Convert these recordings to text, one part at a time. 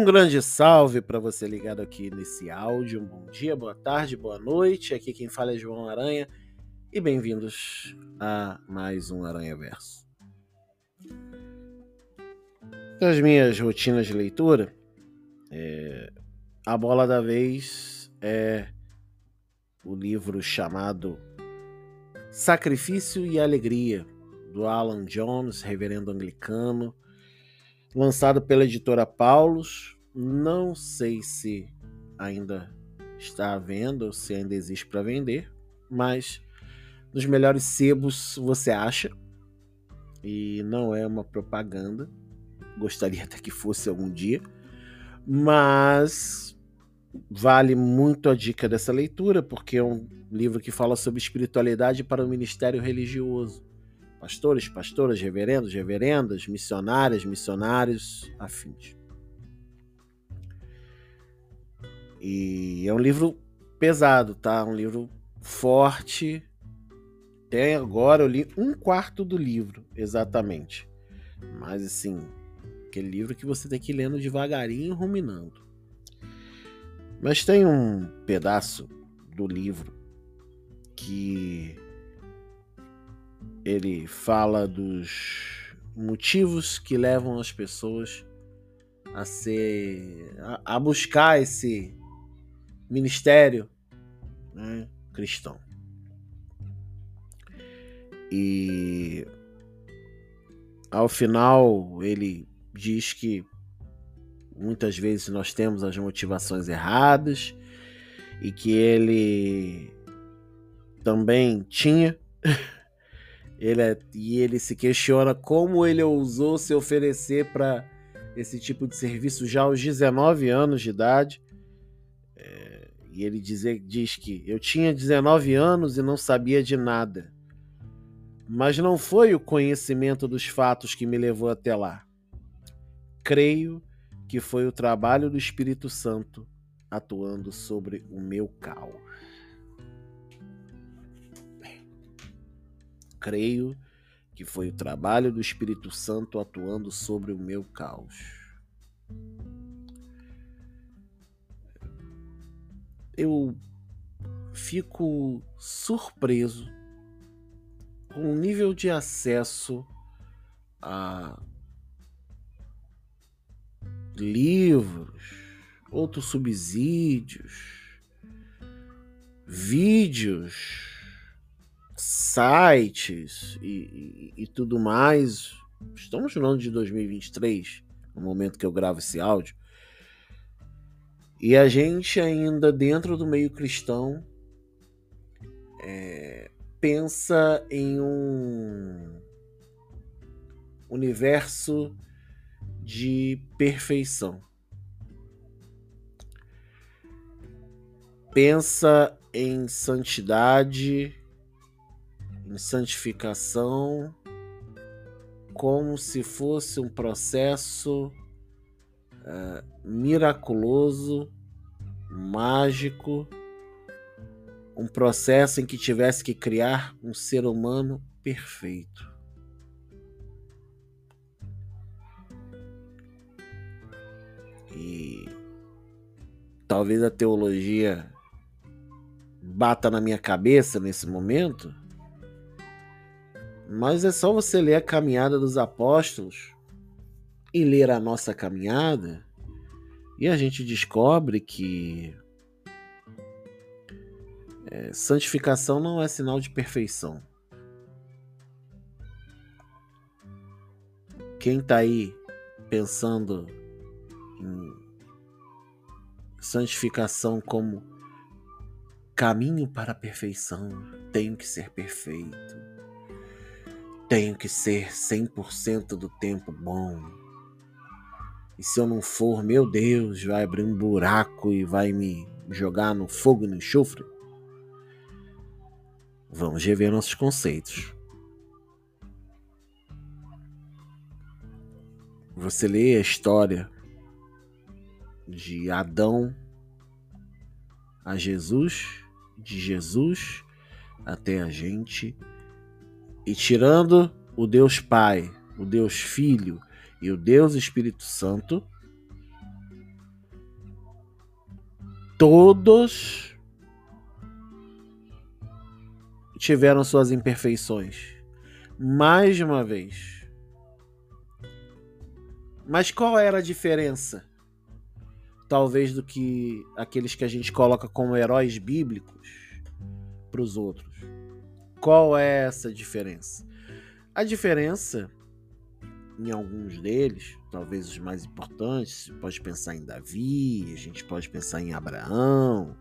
Um grande salve para você ligado aqui nesse áudio. Bom dia, boa tarde, boa noite. Aqui quem fala é João Aranha e bem-vindos a mais um Aranha Verso. Das minhas rotinas de leitura, é... a bola da vez é o livro chamado Sacrifício e Alegria, do Alan Jones, reverendo anglicano lançado pela editora Paulus. Não sei se ainda está à venda ou se ainda existe para vender, mas nos melhores sebos você acha. E não é uma propaganda. Gostaria até que fosse algum dia, mas vale muito a dica dessa leitura, porque é um livro que fala sobre espiritualidade para o ministério religioso pastores, pastoras, reverendos, reverendas, missionárias, missionários, afins. E é um livro pesado, tá? Um livro forte. Até agora eu li um quarto do livro, exatamente. Mas assim, aquele livro que você tem que ir lendo devagarinho, ruminando. Mas tem um pedaço do livro que ele fala dos motivos que levam as pessoas a ser a, a buscar esse ministério né, cristão. E ao final ele diz que muitas vezes nós temos as motivações erradas e que ele também tinha Ele é, e ele se questiona como ele ousou se oferecer para esse tipo de serviço já aos 19 anos de idade. É, e ele dizer, diz que eu tinha 19 anos e não sabia de nada. Mas não foi o conhecimento dos fatos que me levou até lá. Creio que foi o trabalho do Espírito Santo atuando sobre o meu caos. Creio que foi o trabalho do Espírito Santo atuando sobre o meu caos. Eu fico surpreso com o nível de acesso a livros, outros subsídios, vídeos sites e, e, e tudo mais. Estamos no ano de 2023, no momento que eu gravo esse áudio. E a gente ainda dentro do meio cristão é, pensa em um universo de perfeição. Pensa em santidade santificação, como se fosse um processo uh, miraculoso, mágico, um processo em que tivesse que criar um ser humano perfeito. E talvez a teologia bata na minha cabeça nesse momento, mas é só você ler a caminhada dos apóstolos e ler a nossa caminhada e a gente descobre que é, santificação não é sinal de perfeição. Quem está aí pensando em santificação como caminho para a perfeição, tenho que ser perfeito tenho que ser 100% do tempo bom. E se eu não for, meu Deus, vai abrir um buraco e vai me jogar no fogo e no enxofre? Vamos rever nossos conceitos. Você lê a história de Adão a Jesus, de Jesus até a gente e tirando o Deus Pai, o Deus Filho e o Deus Espírito Santo, todos tiveram suas imperfeições. Mais uma vez. Mas qual era a diferença? Talvez do que aqueles que a gente coloca como heróis bíblicos para os outros. Qual é essa diferença? A diferença em alguns deles, talvez os mais importantes, você pode pensar em Davi, a gente pode pensar em Abraão,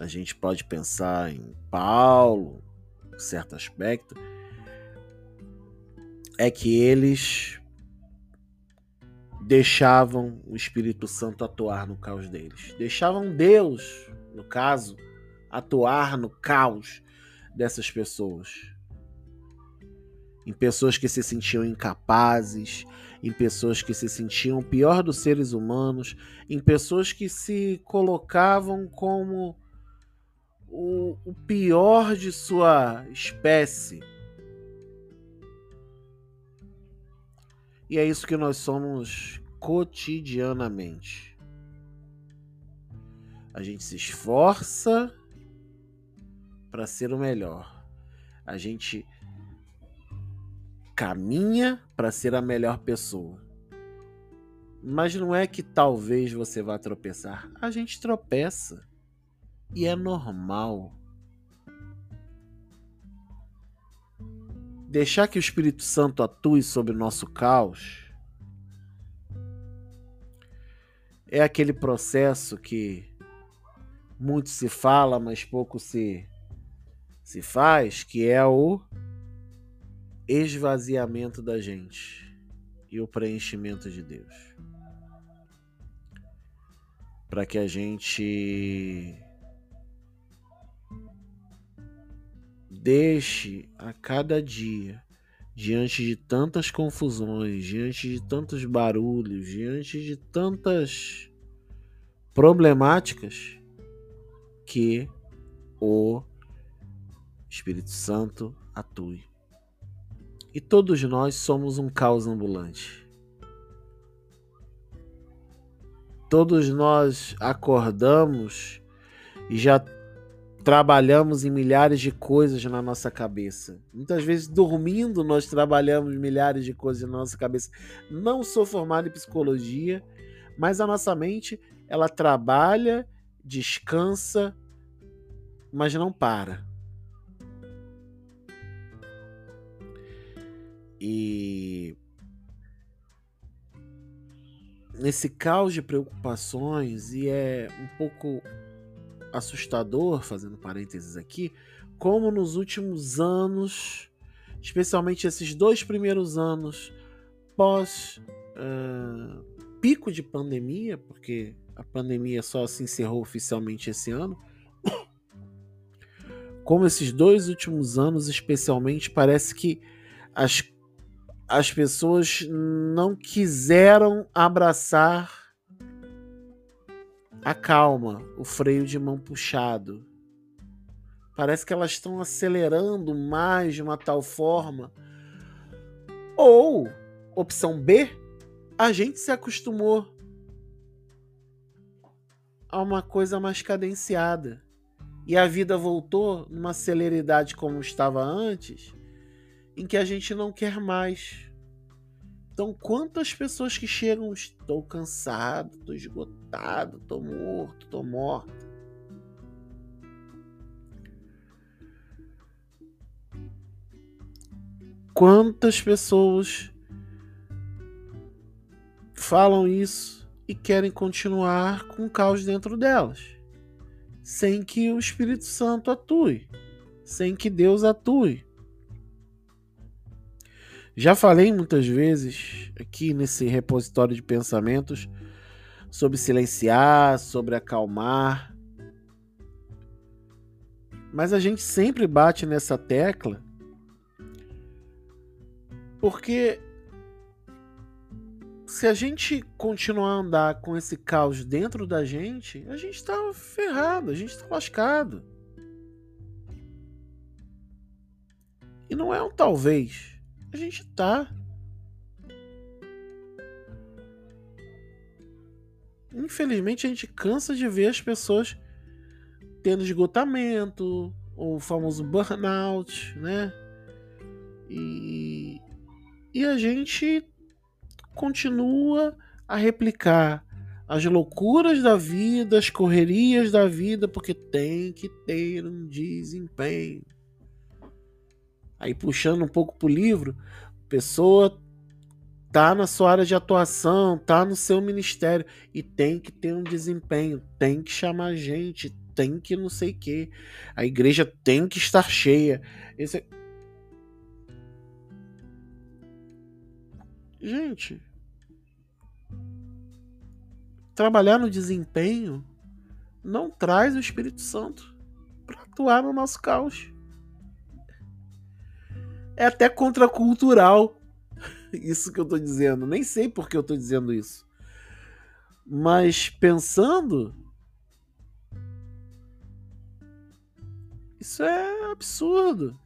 a gente pode pensar em Paulo, em certo aspecto, é que eles deixavam o Espírito Santo atuar no caos deles. Deixavam Deus, no caso, atuar no caos dessas pessoas em pessoas que se sentiam incapazes, em pessoas que se sentiam pior dos seres humanos, em pessoas que se colocavam como o, o pior de sua espécie. E é isso que nós somos cotidianamente. A gente se esforça para ser o melhor. A gente caminha para ser a melhor pessoa. Mas não é que talvez você vá tropeçar. A gente tropeça. E é normal. Deixar que o Espírito Santo atue sobre o nosso caos é aquele processo que muito se fala, mas pouco se se faz, que é o esvaziamento da gente e o preenchimento de Deus. Para que a gente deixe a cada dia, diante de tantas confusões, diante de tantos barulhos, diante de tantas problemáticas, que o Espírito Santo atue. E todos nós somos um caos ambulante. Todos nós acordamos e já trabalhamos em milhares de coisas na nossa cabeça. Muitas vezes dormindo nós trabalhamos milhares de coisas na nossa cabeça. Não sou formado em psicologia, mas a nossa mente ela trabalha, descansa, mas não para. E nesse caos de preocupações, e é um pouco assustador, fazendo parênteses aqui, como nos últimos anos, especialmente esses dois primeiros anos pós uh, pico de pandemia, porque a pandemia só se encerrou oficialmente esse ano. Como esses dois últimos anos, especialmente, parece que as as pessoas não quiseram abraçar a calma, o freio de mão puxado. Parece que elas estão acelerando mais de uma tal forma. Ou, opção B, a gente se acostumou a uma coisa mais cadenciada. E a vida voltou numa celeridade como estava antes em que a gente não quer mais. Então, quantas pessoas que chegam, estou cansado, estou esgotado, estou morto, estou morta. Quantas pessoas falam isso e querem continuar com o caos dentro delas, sem que o Espírito Santo atue, sem que Deus atue. Já falei muitas vezes aqui nesse repositório de pensamentos sobre silenciar, sobre acalmar. Mas a gente sempre bate nessa tecla porque se a gente continuar a andar com esse caos dentro da gente, a gente está ferrado, a gente está lascado. E não é um talvez a gente tá. infelizmente a gente cansa de ver as pessoas tendo esgotamento, ou o famoso burnout, né? E, e a gente continua a replicar as loucuras da vida, as correrias da vida, porque tem que ter um desempenho. Aí puxando um pouco pro livro, pessoa tá na sua área de atuação, tá no seu ministério e tem que ter um desempenho, tem que chamar gente, tem que não sei que. A igreja tem que estar cheia. Esse... É gente, trabalhar no desempenho não traz o Espírito Santo para atuar no nosso caos. É até contracultural isso que eu tô dizendo. Nem sei por que eu tô dizendo isso. Mas pensando, isso é absurdo.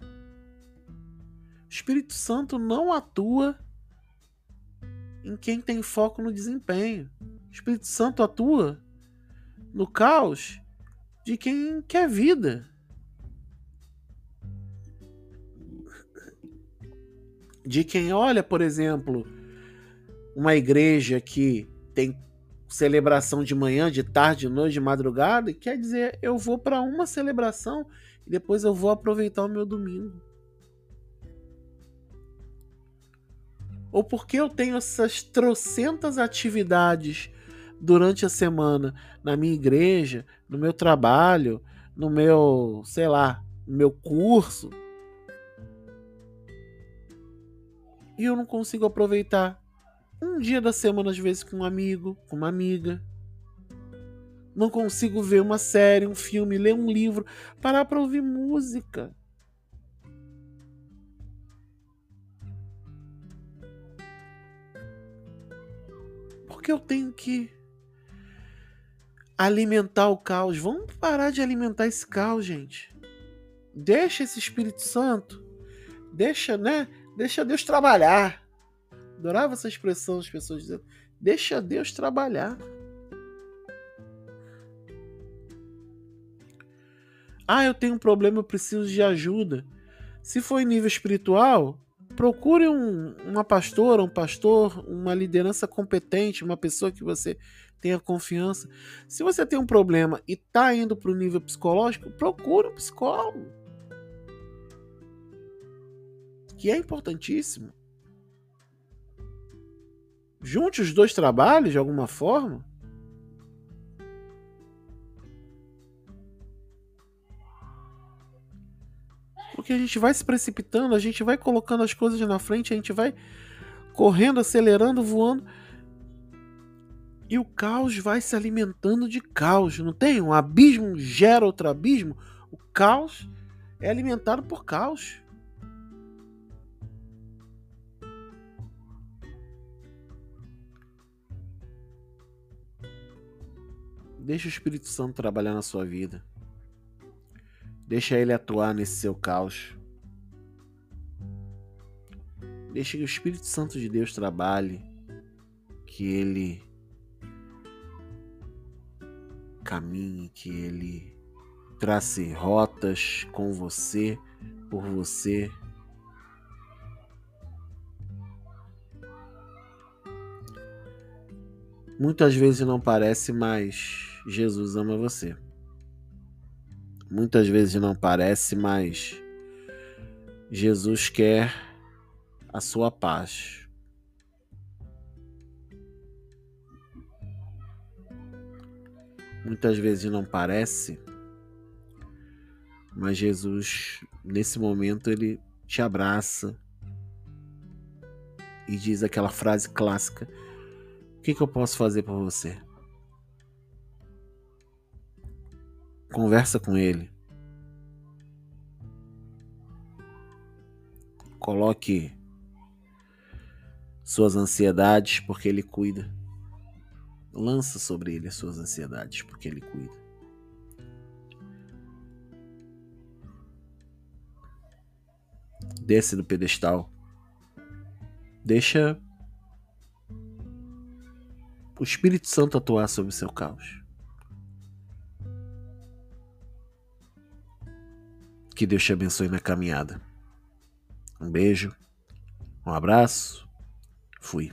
O Espírito Santo não atua em quem tem foco no desempenho. O Espírito Santo atua no caos de quem quer vida. De quem olha, por exemplo, uma igreja que tem celebração de manhã, de tarde, de noite, de madrugada, e quer dizer, eu vou para uma celebração e depois eu vou aproveitar o meu domingo. Ou porque eu tenho essas trocentas atividades durante a semana na minha igreja, no meu trabalho, no meu, sei lá, no meu curso. E eu não consigo aproveitar um dia da semana, às vezes, com um amigo, com uma amiga. Não consigo ver uma série, um filme, ler um livro, parar para ouvir música. Porque eu tenho que alimentar o caos. Vamos parar de alimentar esse caos, gente. Deixa esse Espírito Santo, deixa, né? Deixa Deus trabalhar. Adorava essa expressão das pessoas dizendo: deixa Deus trabalhar. Ah, eu tenho um problema, eu preciso de ajuda. Se for em nível espiritual, procure um, uma pastora, um pastor, uma liderança competente, uma pessoa que você tenha confiança. Se você tem um problema e está indo para o nível psicológico, procure um psicólogo. Que é importantíssimo. Junte os dois trabalhos de alguma forma. Porque a gente vai se precipitando, a gente vai colocando as coisas na frente, a gente vai correndo, acelerando, voando. E o caos vai se alimentando de caos, não tem? Um abismo gera outro abismo. O caos é alimentado por caos. Deixa o Espírito Santo trabalhar na sua vida. Deixa ele atuar nesse seu caos. Deixa que o Espírito Santo de Deus trabalhe, que ele caminhe, que ele trace rotas com você, por você. Muitas vezes não parece, mas Jesus ama você. Muitas vezes não parece, mas Jesus quer a sua paz. Muitas vezes não parece, mas Jesus, nesse momento, ele te abraça e diz aquela frase clássica: O que, que eu posso fazer por você? Conversa com ele. Coloque suas ansiedades, porque ele cuida. Lança sobre ele as suas ansiedades, porque ele cuida. Desce do pedestal. Deixa o Espírito Santo atuar sobre o seu caos. Que Deus te abençoe na caminhada. Um beijo, um abraço, fui.